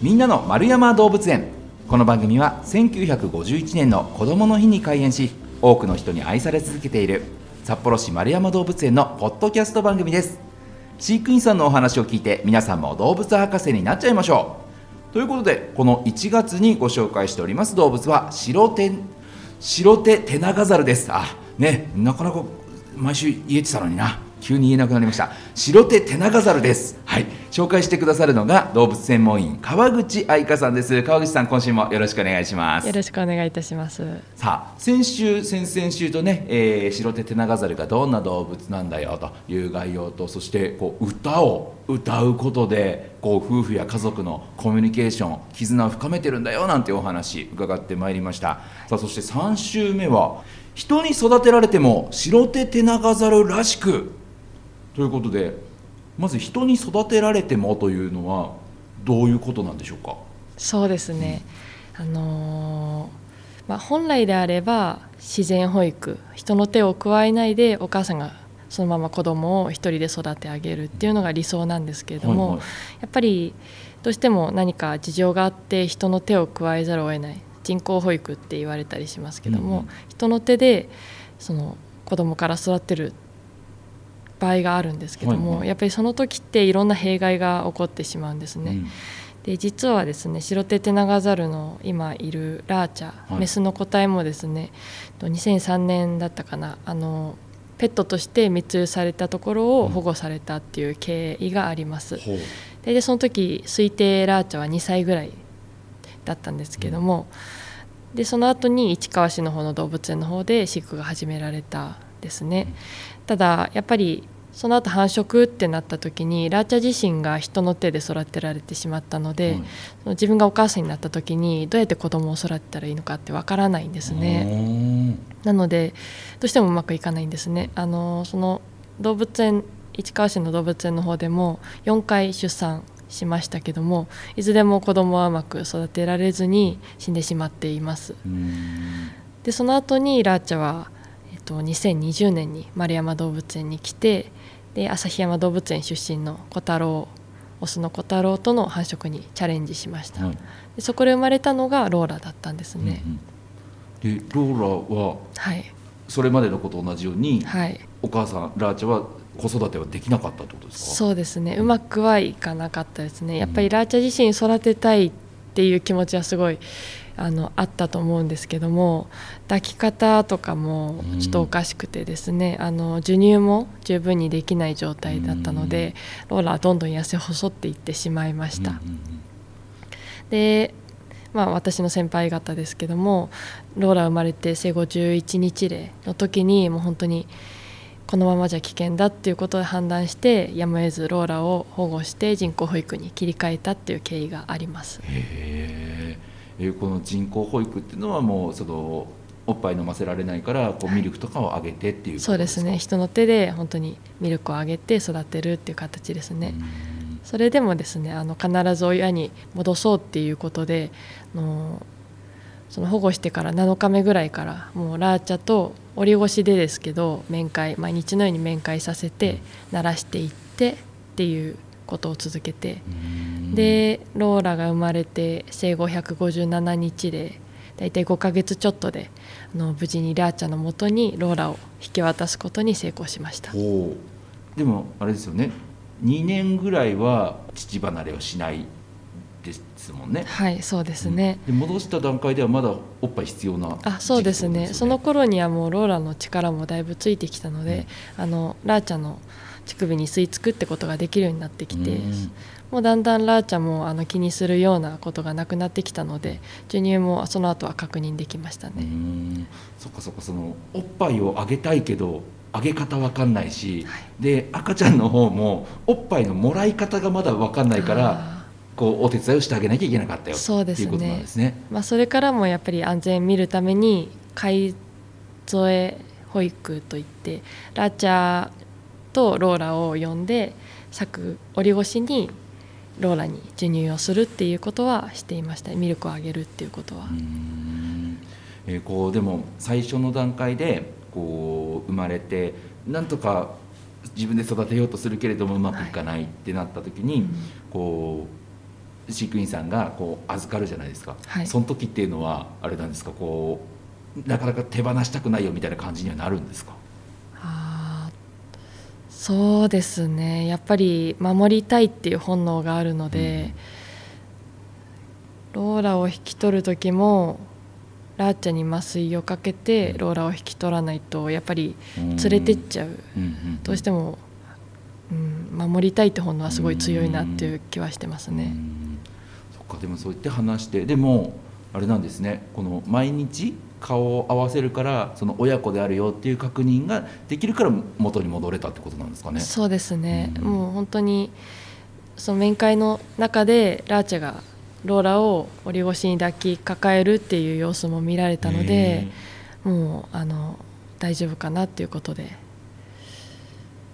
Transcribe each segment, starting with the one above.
みんなの丸山動物園。この番組は1951年の子どもの日に開園し多くの人に愛され続けている札幌市丸山動物園のポッドキャスト番組です。飼育員さんのお話を聞いて皆さんも動物博士になっちゃいましょう。ということでこの1月にご紹介しております動物は白手白手テナガザルです。あねなかなか毎週言えてたのにな。急に言えなくなりました。白手テナガザルです。はい。紹介してくださるのが動物専門員川口愛香さんです。川口さん今週もよろしくお願いします。よろしくお願いいたします。さあ先週先々週とね、えー、白手テナガザルがどんな動物なんだよという概要とそしてこう歌を歌うことでこう夫婦や家族のコミュニケーション絆を深めてるんだよなんてお話伺ってまいりました。さあそして3週目は人に育てられても白手テナガザルらしくということでまず人に育てられてもというのはどういうことなんでしょうか？そうですね、うん、あのー、まあ、本来であれば自然保育人の手を加えないでお母さんがそのまま子供を一人で育て上げるっていうのが理想なんですけれども、はいはい、やっぱりどうしても何か事情があって人の手を加えざるを得ない人工保育って言われたりしますけども、うん、人の手でその子供から育てる場合があるんですけども、はいはい、やっぱりその時っていろんな弊害が起こってしまうんですね。うん、で実はですね白手テナガザルの今いるラーチャ、はい、メスの個体もですね2003年だったかなあのペットとして密輸されたところを保護されたっていう経緯があります。う。ん、ででその時推定ラーチャは2歳ぐらいだったんですけども、うん、でその後に市川市の方の動物園の方で飼育が始められたですね。ただやっぱりその後繁殖ってなった時にラーチャ自身が人の手で育てられてしまったので、うん、自分がお母さんになった時にどうやって子供を育てたらいいのかってわからないんですね。なのでどうしてもうまくいかないんですね。あのその動物園市川市の動物園の方でも4回出産しましたけどもいずれも子供はうまく育てられずに死んでしまっています。でその後にラーチャはと2020年に円山動物園に来てで旭山動物園出身の小太郎オスの小太郎との繁殖にチャレンジしました、はい、でそこで生まれたのがローラだったんですね、うんうん、でローラは、はい、それまでのことと同じように、はい、お母さんラーチャは子育てはできなかったってことですか？そうですね。うまくはいかなかったですね。やっぱりラーチャ自身育てたいっていう気持ちはすごいあのあったと思うんですけども抱き方とかもちょっとおかしくてですね、あの授乳も十分にできない状態だったので、ローラはどんどん痩せ細っていってしまいました。でまあ、私の先輩方ですけどもローラ生まれて生後11日例の時にもう本当にこのままじゃ危険だっていうことで判断してやむを得ずローラを保護して人工保育に切り替えたっていう経緯があります。へえこの人工保育っていうのはもうそのおっぱい飲ませられないからこうミルクとかをあげてっていうそうですね。人の手で本当にミルクをあげて育てるっていう形ですね。それでもですねあの必ず親に戻そうっていうことでのその保護してから7日目ぐらいからもうラーチャと折り越しでですけど面会毎日のように面会させて慣らしていってっていうことを続けてでローラが生まれて生後157日で大体5ヶ月ちょっとであの無事にラーチャのもとにローラを引き渡すことに成功しました。でもあれですよね。2年ぐらいは父離れをしないですもんね。はいそうですね、うん、で戻した段階ではまだおっぱい必要な、あそうですね。その頃にはもうローラの力もだいぶついてきたので、うん、あのラーチャの乳首に吸い付くってことができるようになってきて、うん、もうだんだんラーチャもあの気にするようなことがなくなってきたので授乳もその後は確認できましたね。そっかそっかそのおっぱいをあげたいけどあげ方わかんないし、はい、で赤ちゃんの方もおっぱいのもらい方がまだわかんないからこうお手伝いをしてあげなきゃいけなかったよそうです、ね、っていうことなんですね。まあ、それからもやっぱり安全見るために買い添え保育といってラーチャーとローラを呼んで柵折り越しにローラに授乳をするっていうことはしていました。ミルクをあげるっていうことは。えー、こうでも最初の段階でこう生まれてなんとか自分で育てようとするけれどもうまくいかないってなった時に、はい。こ飼育員さんがこう預かるじゃないですか、はい。その時っていうのはあれなんですか？こうなかなか手放したくないよみたいな感じにはなるんですか？そうですね。やっぱり守りたいっていう本能があるので、ローラを引き取る時もラーチャに麻酔をかけてローラを引き取らないとやっぱり連れてっちゃう、うんうんどうしても、うん、守りたいって本能はすごい強いなっていう気はしてますうね。ん。そっか。でもそう言って話してでもあれなんですね。この毎日顔を合わせるからその親子であるよっていう確認ができるから元に戻れたってことなんですかね。そうですね、うん。もう本当にその面会の中でラーチャがローラを折り越しに抱きかかえるっていう様子も見られたのでもうあの大丈夫かなっていうことで、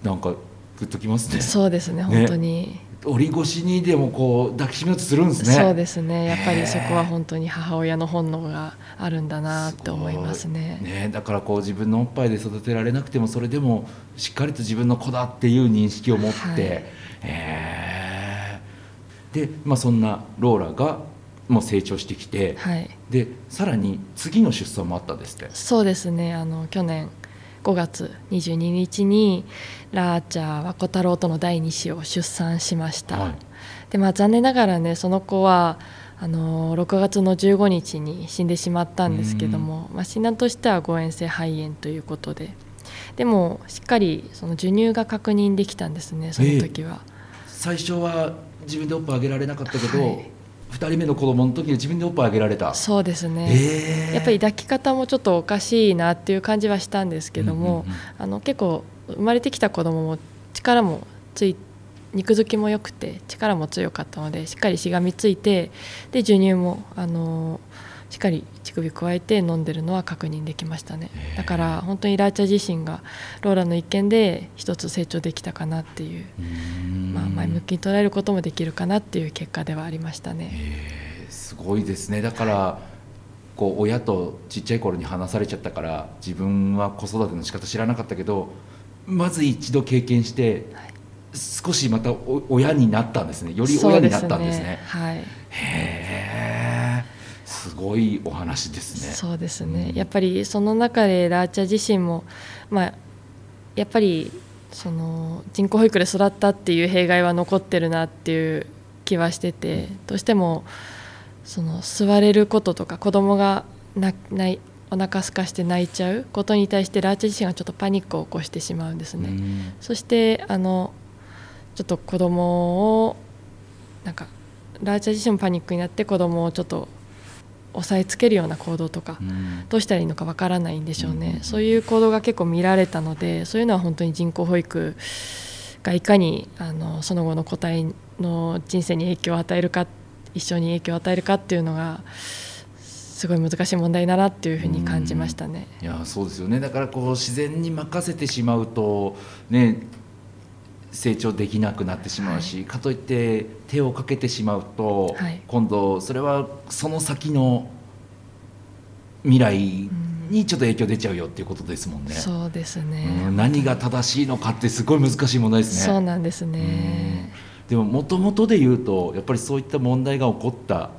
なんかグッときますね。そうですね本当に、折り越しにでもこう抱きしめようとするんですね。そうですね。やっぱりそこは本当に母親の本能があるんだなって思いますね。ね。だからこう自分のおっぱいで育てられなくてもそれでもしっかりと自分の子だっていう認識を持って、はい。へー。で、まあ、そんなローラがもう成長してきて、はい。でさらに次の出産もあったんですって。そうですね。あの去年5月22日にラーチャー和子太郎との第2子を出産しました、はい。でまあ、残念ながらねその子はあの6月の15日に死んでしまったんですけども、まあ、診断としては誤嚥性肺炎ということで。でもしっかりその授乳が確認できたんですねその時は、最初は自分でおっぱいあげられなかったけど、はい2人目の子供の時に自分でおっぱいあげられた。そうですね、へーやっぱり抱き方もちょっとおかしいなっていう感じはしたんですけども、うんうんうん。あの結構生まれてきた子供も力もつい肉付きも良くて力も強かったのでしっかりしがみついてで授乳もあのしっかり乳首加えて飲んでるのは確認できましたね。だから本当にラーチャ自身がローラの一件で一つ成長できたかなっていう、まあ、前向きに捉えることもできるかなっていう結果ではありましたね。すごいですね。だからこう親とちっちゃい頃に話されちゃったから自分は子育ての仕方知らなかったけどまず一度経験してはい。少しまたお親になったんですね。より親になったんですね。はい。へえすごいお話ですね。そうですね、うん。やっぱりその中でラーチャ自身も、まあ、やっぱりその人工保育で育ったっていう弊害は残ってるなっていう気はしててどうしてもその吸われることとか子供がなないお腹すかして泣いちゃうことに対してラーチャ自身がちょっとパニックを起こしてしまうんですね。うん。そしてあのちょっと子供をなんかラーチャ自身もパニックになって子供をちょっと押さえつけるような行動とかうん。どうしたらいいのかわからないんでしょうね、うん。そういう行動が結構見られたのでそういうのは本当に人工保育がいかにあのその後の個体の人生に影響を与えるか一生に影響を与えるかっていうのがすごい難しい問題だなっていうふうに感じましたね。いやそうですよね。だからこう自然に任せてしまうとね成長できなくなってしまうし、かといって手をかけてしまうと、はい。今度それはその先の未来にちょっと影響出ちゃうよっていうことですもんね。そうですね、うん何が正しいのかってすごい難しい問題ですね。そうなんですね。でももともとで言うとやっぱりそういった問題が起こった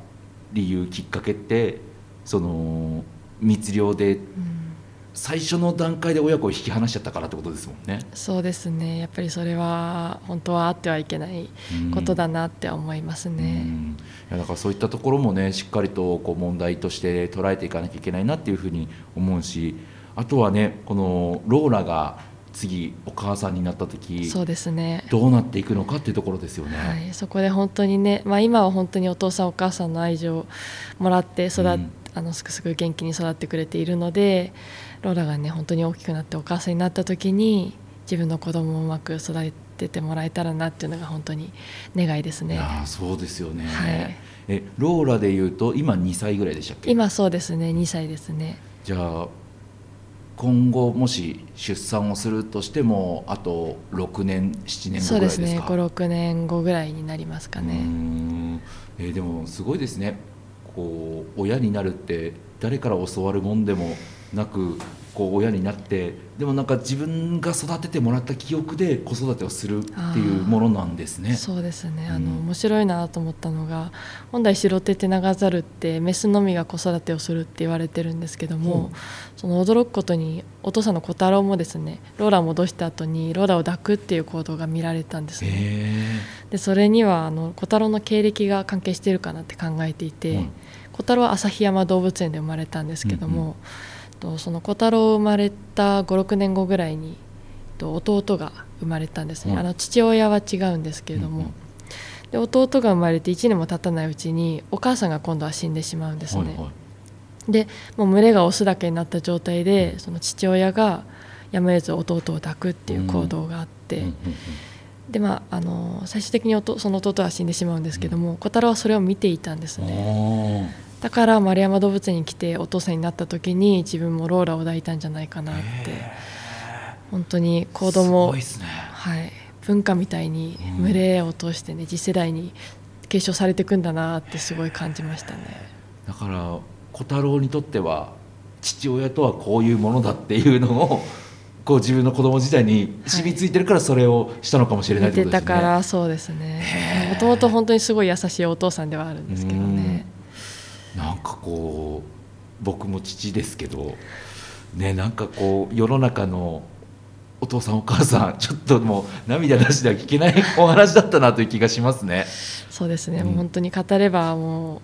理由きっかけってその密漁でうん最初の段階で親子を引き離しちゃったからってことですもんね。そうですねやっぱりそれは本当はあってはいけないことだなって思いますうね。んいやだからそういったところもねしっかりとこう問題として捉えていかなきゃいけないなっていうふうに思うしあとはねこのローラが次お母さんになった時そうですねどうなっていくのかっていうところですよね。はい、そこで本当にね、まあ、今は本当にお父さんお母さんの愛情をもらって育っ、うんあのすくすく元気に育ってくれているのでローラがね本当に大きくなってお母さんになった時に自分の子供をうまく育ててもらえたらなっていうのが本当に願いですね。いやーそうですよね、はい。えローラでいうと今2歳ぐらいでしたっけ？今そうですね。2歳ですね。じゃあ今後もし出産をするとしてもあと6年7年後ぐらいですか？そうですね。56年後ぐらいになりますかね。ん。えーでもすごいですねこう親になるって誰から教わるもんでもなくこう親になってでもなんか自分が育ててもらった記憶で子育てをするっていうものなんですね。そうですね、あのうん面白いなと思ったのが本来白手テナガザルってメスのみが子育てをするって言われてるんですけども、うん。その驚くことにお父さんの小太郎もですねローラを戻した後にローラを抱くっていう行動が見られたんですね。へでそれにはあの小太郎の経歴が関係しているかなって考えていて、うん小太郎は旭山動物園で生まれたんですけども、うんうとその小太郎生まれた56年後ぐらいにと弟が生まれたんですね、うん。あの父親は違うんですけれども、うんうん。で弟が生まれて1年も経たないうちにお母さんが今度は死んでしまうんですね、はいはい。でもう群れがオスだけになった状態でその父親がやむを得ず弟を抱くっていう行動があって、うんうんうんでまあ、あの最終的におとその弟は死んでしまうんですけども、小太郎はそれを見ていたんですね。あだから丸山動物園に来てお父さんになった時に自分もローラを抱いたんじゃないかなって。本当にー子供すごいですね。はい、文化みたいに群れを通してね次世代に継承されていくんだなってすごい感じましたね。だから小太郎にとっては父親とはこういうものだっていうのをこう自分の子供時代に染みついてるからそれをしたのかもしれないってことですね。たからそうですね。もともと本当にすごい優しいお父さんではあるんですけどね。なんかこう僕も父ですけどねなんかこう世の中のお父さんお母さんちょっともう涙なしでは聞けないお話だったなという気がしますね。そうですね、うんもう本当に語ればもう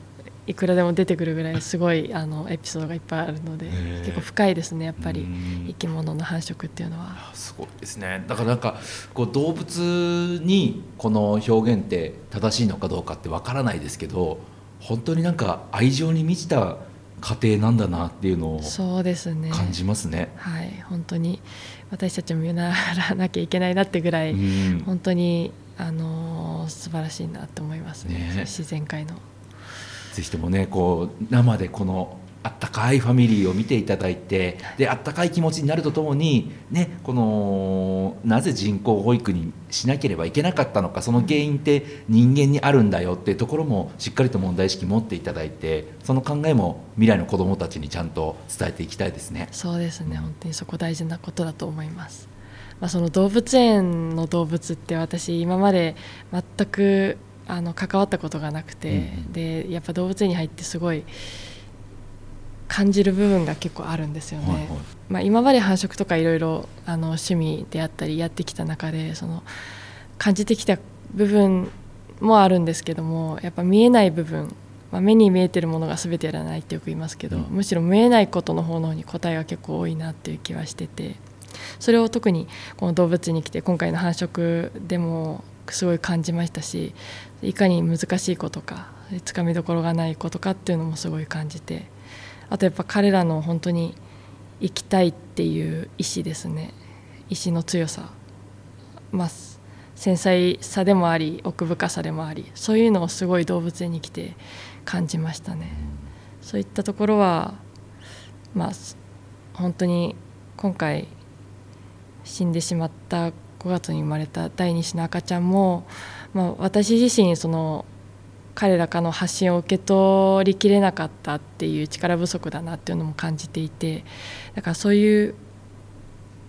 いくらでも出てくるぐらいすごいあのエピソードがいっぱいあるので結構深いですねやっぱりうん。生き物の繁殖っていうのは。あすごいですね。だからなんかこう動物にこの表現って正しいのかどうかってわからないですけど本当になんか愛情に満ちた家庭なんだなっていうのをそうですね。感じますね。はい。本当に私たちも見習わなきゃいけないなってぐらい、うん。本当にあのー素晴らしいなと思いますね。ね。自然界の。ぜひともねこう生でこのあったかいファミリーを見ていただいてであったかい気持ちになるとともに、ね、このなぜ人工保育にしなければいけなかったのかその原因って人間にあるんだよっていうところもしっかりと問題意識持っていただいてその考えも未来の子どもたちにちゃんと伝えていきたいですね。そうですね本当にそこ大事なことだと思います。まあ、その動物園の動物って私今まで全くあの関わったことがなくて、うん。うんでやっぱ動物園に入ってすごい感じる部分が結構あるんですよね。はいはい。まあ、今まで繁殖とかいろいろあの趣味であったりやってきた中でその感じてきた部分もあるんですけどもやっぱ見えない部分、まあ、目に見えてるものが全てやらないってよく言いますけど、うん。むしろ見えないことの方のに答えが結構多いなっていう気はしててそれを特にこの動物園に来て今回の繁殖でもすごい感じましたしいかに難しいことかつかみどころがないことかっていうのもすごい感じてあとやっぱ彼らの本当に生きたいっていう意志ですね。意志の強さ、まあ、繊細さでもあり奥深さでもありそういうのをすごい動物園に来て感じましたね。そういったところはまあ本当に今回死んでしまった5月に生まれた第2子の赤ちゃんも、まあ、私自身その彼らからの発信を受け取りきれなかったっていう力不足だなっていうのも感じていてだからそういう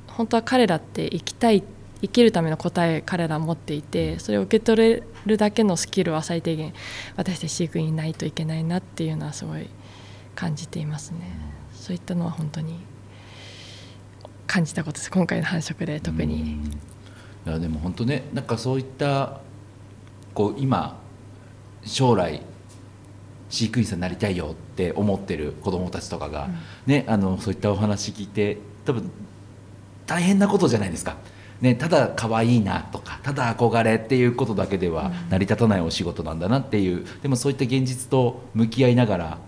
本当は彼らって生きたい生きるための答え彼らは持っていてそれを受け取れるだけのスキルは最低限私たち飼育員にないといけないなっていうのはすごい感じていますね。そういったのは本当に感じたことです。今回の繁殖で特に。いやでも本当ねなんかそういったこう今将来飼育員さんになりたいよって思ってる子どもたちとかが、ね、あのそういったお話聞いて多分大変なことじゃないですか。ね、ただ可愛いなとかただ憧れっていうことだけでは成り立たないお仕事なんだなっていうでもそういった現実と向き合いながら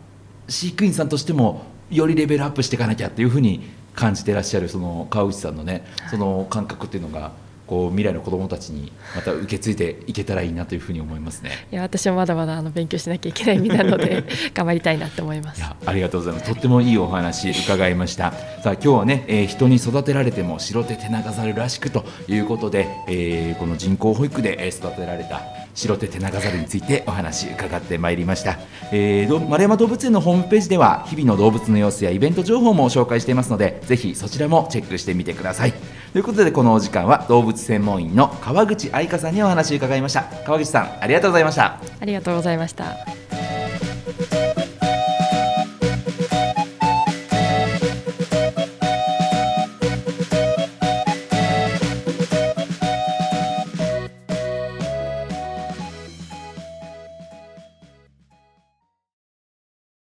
飼育員さんとしてもよりレベルアップしていかなきゃっていうふうに感じてらっしゃるその川口さんのねその感覚っていうのがこう未来の子どもたちにまた受け継いでいけたらいいなというふうに思いますね。いや私はまだまだあの勉強しなきゃいけない身なので 頑張りたいなって思います。いやありがとうございます。とってもいいお話伺いました。さあ今日はね、えー人に育てられても白手テナガザルらしくということで、えーこの人工保育でえー育てられた白手テナガザルについてお話伺ってまいりました、えーど丸山動物園のホームページでは日々の動物の様子やイベント情報も紹介していますのでぜひそちらもチェックしてみてくださいということでこのお時間は動物専門医の川口愛香さんにお話を伺いました川口さんありがとうございましたありがとうございました。